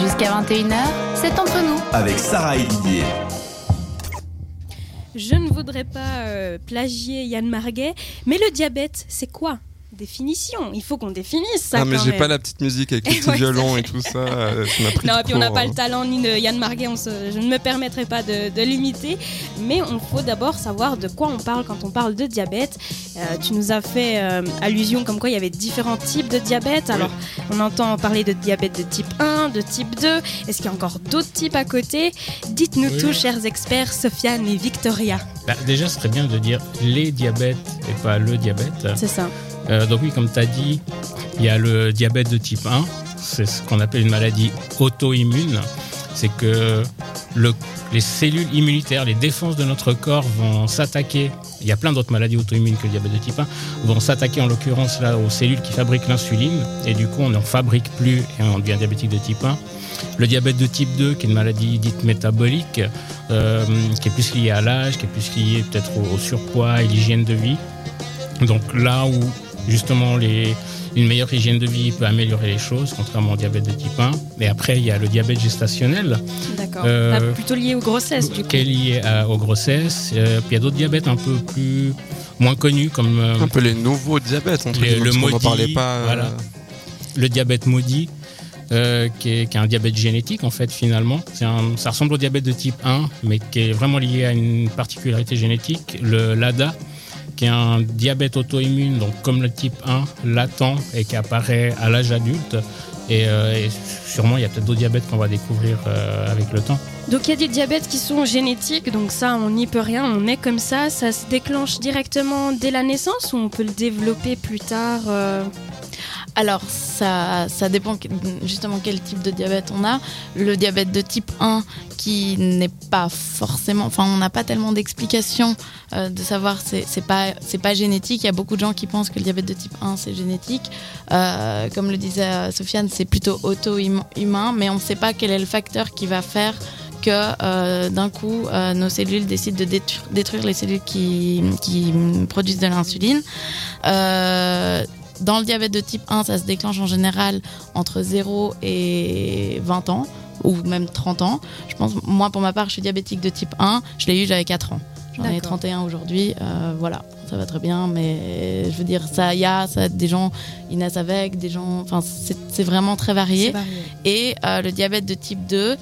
Jusqu'à 21h, c'est entre nous. Avec Sarah et Didier. Je ne voudrais pas euh, plagier Yann Marguet, mais le diabète, c'est quoi? Définition. Il faut qu'on définisse ça. Ah, mais j'ai pas la petite musique avec les petits Ouais, violons et tout ça. euh, ça m'a pris Non, et puis on n'a pas hein. le talent ni de Yann Marguet, on se- je ne me permettrai pas de, de l'imiter. Mais on faut d'abord savoir de quoi on parle quand on parle de diabète. Euh, tu nous as fait euh, allusion comme quoi il y avait différents types de diabète. Alors, on entend parler de diabète de type 1, de type 2. Est-ce qu'il y a encore d'autres types à côté? Dites-nous Oui. tout, chers experts, Sofiane et Victoria. Bah, déjà, ce serait bien de dire les diabètes et pas le diabète. C'est ça. Euh, donc oui, comme tu as dit, il y a le diabète de type 1. C'est ce qu'on appelle une maladie auto-immune. C'est que le- les cellules immunitaires, les défenses de notre corps vont s'attaquer. Il y a plein d'autres maladies auto-immunes que le diabète de type 1. Vont s'attaquer en l'occurrence là aux cellules qui fabriquent l'insuline. Et du coup, on n'en fabrique plus et on devient diabétique de type 1. Le diabète de type 2, qui est une maladie dite métabolique, euh, qui est plus liée à l'âge, qui est plus liée peut-être au, au surpoids et l'hygiène de vie. Donc là où justement les, une meilleure hygiène de vie peut améliorer les choses, contrairement au diabète de type 1. Et après, il y a le diabète gestationnel, D'accord. Euh, Bah, plutôt lié aux grossesses, du coup. qui est lié à- aux grossesses. Euh, puis il y a d'autres diabètes un peu plus moins connus, comme euh, Un peu les nouveaux diabètes, entre Les- guillemets, le maudit, parlait pas. euh, voilà. le diabète maudit, euh, qui, est, qui est un diabète génétique en fait finalement. C'est un- ça ressemble au diabète de type 1, mais qui est vraiment lié à une particularité génétique, le LADA, qui est un diabète auto-immune, donc comme le type 1, latent et qui apparaît à l'âge adulte. Et, euh, et sûrement, il y a peut-être d'autres diabètes qu'on va découvrir euh, avec le temps. Donc il y a des diabètes qui sont génétiques, donc ça on n'y peut rien, on est comme ça, ça se déclenche directement dès la naissance ou on peut le développer plus tard euh, Alors, ça, ça dépend justement quel type de diabète on a. Le diabète de type 1, qui n'est pas forcément. Enfin, on n'a pas tellement d'explications euh, de savoir c'est pas, pas génétique. Il y a beaucoup de gens qui pensent que le diabète de type 1, c'est génétique. Euh, comme le disait euh, Sofiane, c'est plutôt auto-humain, mais on ne sait pas quel est le facteur qui va faire que d'un coup, nos cellules décident de détruire, les cellules qui, produisent de l'insuline. Dans le diabète de type 1, ça se déclenche en général entre 0 et 20 ans, ou même 30 ans. Je pense, moi, pour ma part, je suis diabétique de type 1. Je l'ai eu, j'avais 4 ans. J'en ai D'accord. 31 aujourd'hui. euh, voilà, ça va très bien. Mais je veux dire, ça, y a ça, des gens, ils naissent avec, des gens. Enfin, c'est vraiment très varié. Et euh, le diabète de type 2,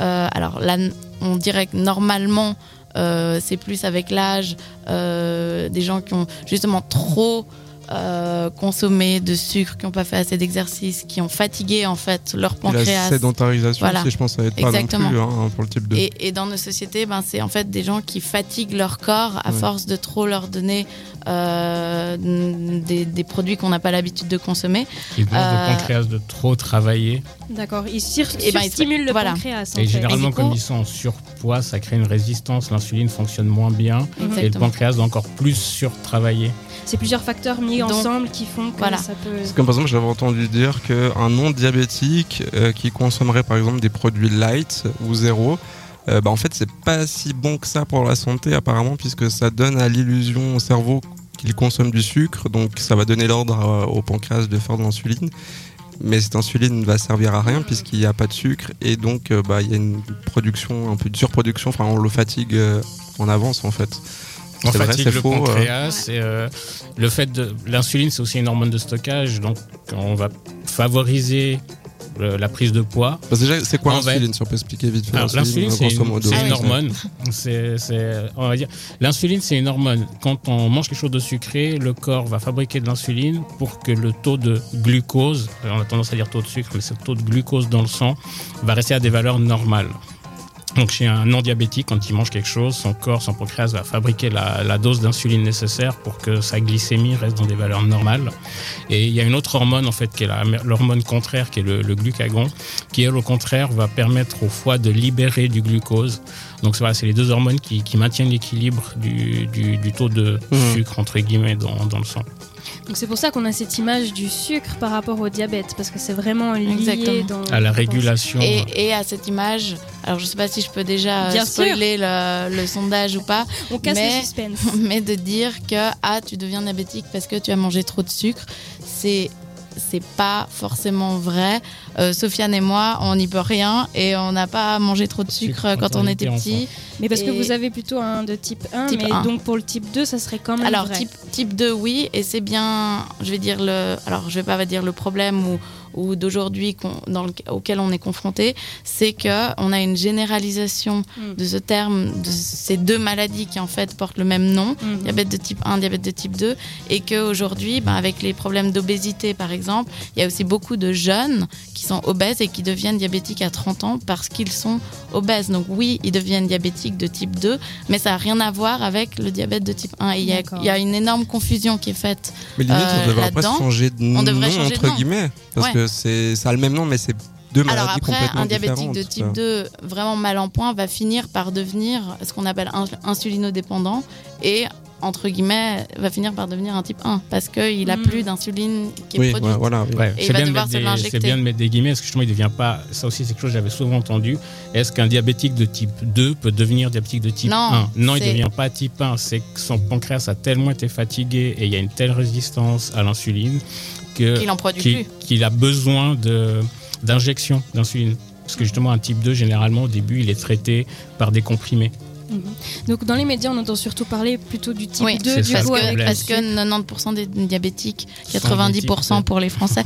euh, alors là, on dirait que normalement, c'est plus avec l'âge des gens qui ont justement trop euh, consommé de sucre, qui n'ont pas fait assez d'exercice, qui ont fatigué en fait leur et la pancréas. sédentarisation, Voilà. aussi, je pense, ça aide pas Exactement. non plus hein, pour le type 2. Et, et dans nos sociétés, ben, c'est en fait des gens qui fatiguent leur corps à Ouais. force de trop leur donner euh, des, des produits qu'on n'a pas l'habitude de consommer. Ils pensent Euh, le pancréas de trop travailler. D'accord, il sur, Eh ben, il stimule le voilà. pancréas en Et fait. généralement, Et du coup- comme ils sont en surpoids, ça crée une résistance, l'insuline fonctionne moins bien. Et le pancréas doit encore plus surtravailler. C'est plusieurs facteurs mis Donc, ensemble qui font que voilà. ça peut... Parce que, par exemple, j'avais entendu dire qu'un non-diabétique euh, qui consommerait par exemple des produits light ou zéro, euh, bah, en fait, c'est pas si bon que ça pour la santé apparemment, puisque ça donne à l'illusion au cerveau qu'il consomme du sucre, donc ça va donner l'ordre euh, au pancréas de faire de l'insuline. Mais cette insuline ne va servir à rien puisqu'il n'y a pas de sucre et donc euh, bah, il y a une production, un peu de surproduction, enfin on le fatigue euh, en avance en fait. On vrai, fatigue c'est le faux, euh. pancréas. et, euh, le fait de l'insuline, c'est aussi une hormone de stockage, donc on va favoriser euh, la prise de poids. Parce déjà, c'est quoi l'insuline Si on peut expliquer vite fait l'insuline, c'est une, une hormone. C'est, c'est- on va dire, l'insuline, c'est une hormone. Quand on mange quelque chose de sucré, le corps va fabriquer de l'insuline pour que le taux de glucose, on a tendance à dire taux de sucre, mais c'est le taux de glucose dans le sang, va rester à des valeurs normales. Donc chez un non-diabétique, quand il mange quelque chose, son corps, son pancréas va fabriquer la, la dose d'insuline nécessaire pour que sa glycémie reste dans des valeurs normales. Et il y a une autre hormone en fait qui est l'hormone contraire, qui est le, le glucagon, qui elle au contraire va permettre au foie de libérer du glucose. Donc c'est voilà, c'est les deux hormones qui, qui maintiennent l'équilibre du, du- du taux de Mhm. sucre entre guillemets dans, dans le sang. Donc c'est pour ça qu'on a cette image du sucre par rapport au diabète, parce que c'est vraiment lié Exactement. dans... À la régulation. Et, et à cette image, alors je sais pas si je peux déjà euh, Bien spoiler le, le sondage ou pas, On casse Mais- le suspense. mais de dire que ah tu deviens diabétique parce que tu as mangé trop de sucre, c'est c'est pas forcément vrai. Euh, Sofiane et moi, on n'y peut rien et on n'a pas mangé trop de sucre quand on était petit. Mais parce que vous avez plutôt un de type 1, Type mais 1. donc pour le type 2, ça serait quand même Alors vrai. type, type 2 oui et c'est bien je vais dire le alors je vais pas dire le problème ou, ou d'aujourd'hui qu'on- dans le- auquel on est confronté c'est que on a une généralisation Mm. de ce terme de ces deux maladies qui en fait portent le même nom Mhm. diabète de type 1 diabète de type 2 et que aujourd'hui ben, avec les problèmes d'obésité par exemple il y a aussi beaucoup de jeunes qui sont obèses et qui deviennent diabétiques à 30 ans parce qu'ils sont obèses donc oui ils deviennent diabétiques de type 2 mais ça n'a rien à voir avec le diabète de type 1. Et il y, a- D'accord. il y a une énorme confusion qui est faite. Mais limite, Euh, on devrait changer de nom, devrait changer de entre nom. guillemets. Parce Ouais. que c'est, ça a le même nom, mais c'est deux maladies Alors après, complètement un diabétique de type quoi. 2 vraiment mal en point va finir par devenir ce qu'on appelle ins- insulinodépendant et entre guillemets va finir par devenir un type 1 parce qu'il a Mm. plus d'insuline qui est Oui, produite. ouais, voilà. oui. Ouais, c'est va bien, de devoir mettre se des- l'injecter. c'est bien de mettre des guillemets, parce que justement, il devient pas. Ça aussi, c'est quelque chose que j'avais souvent entendu. Est-ce qu'un diabétique de type 2 peut devenir diabétique de type Non, 1 Non, il ne devient pas type 1. C'est que son pancréas a tellement été fatigué et il y a une telle résistance à l'insuline Qu'il en produit qu'il plus. qu'il a besoin de- d'injection d'insuline. Parce que justement, un type 2, généralement, au début, il est traité par des comprimés. Mhm. Donc dans les médias, on entend surtout parler plutôt du type Oui, 2 c'est du ça, parce coup, que, avec problème. parce que 90% des diabétiques, Sont 90% des types pour les Français,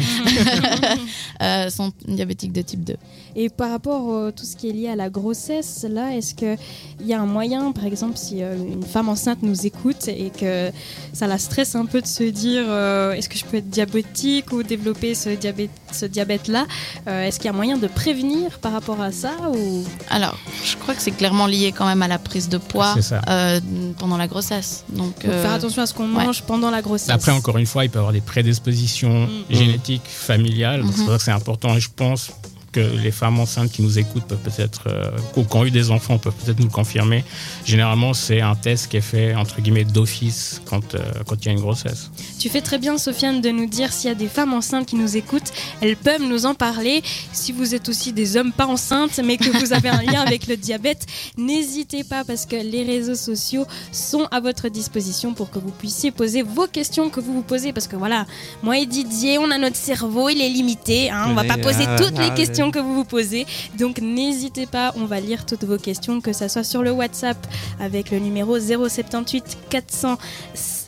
euh, sont diabétiques de type 2. Et par rapport à tout ce qui est lié à la grossesse, là, est-ce qu'il y a un moyen, par exemple, si euh, une femme enceinte nous écoute et que ça la stresse un peu de se dire euh, est-ce que je peux être diabétique ou développer ce diabète, ce euh, est-ce qu'il y a moyen de prévenir par rapport à ça ou... Alors, je crois que c'est clairement lié quand même à la prise de poids euh, pendant la grossesse. Donc, Donc, euh, faire attention à ce qu'on ouais. mange pendant la grossesse. Après, encore une fois, il peut y avoir des prédispositions Mm. génétiques, familiales. Mhm. C'est pour ça que c'est important. Et je pense que les femmes enceintes qui nous écoutent peuvent peut-être, euh, ou qui ont eu des enfants, peuvent peut-être nous le confirmer. Généralement, c'est un test qui est fait, entre guillemets, d'office quand, euh, quand il y a une grossesse. Tu fais très bien, Sofiane, de nous dire s'il y a des femmes enceintes qui nous écoutent. Elles peuvent nous en parler. Si vous êtes aussi des hommes pas enceintes, mais que vous avez un lien avec le diabète, n'hésitez pas parce que les réseaux sociaux sont à votre disposition pour que vous puissiez poser vos questions que vous vous posez. Parce que voilà, moi et Didier, on a notre cerveau, il est limité. hein. on va pas poser ah, toutes les allez. Questions que vous vous posez. Donc n'hésitez pas, on va lire toutes vos questions, que ça soit sur le WhatsApp avec le numéro 078 400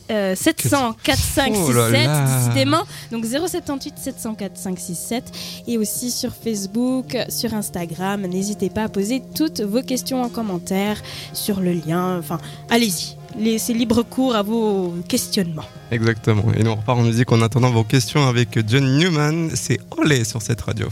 euh, 700 4567 Oh décidément donc 078 704 567 et aussi sur Facebook sur Instagram n'hésitez pas à poser toutes vos questions en commentaire sur le lien enfin allez-y c'est libre cours à vos questionnements Exactement. Et nous on repart en musique en attendant vos questions avec John Newman. C'est Olé sur cette radio.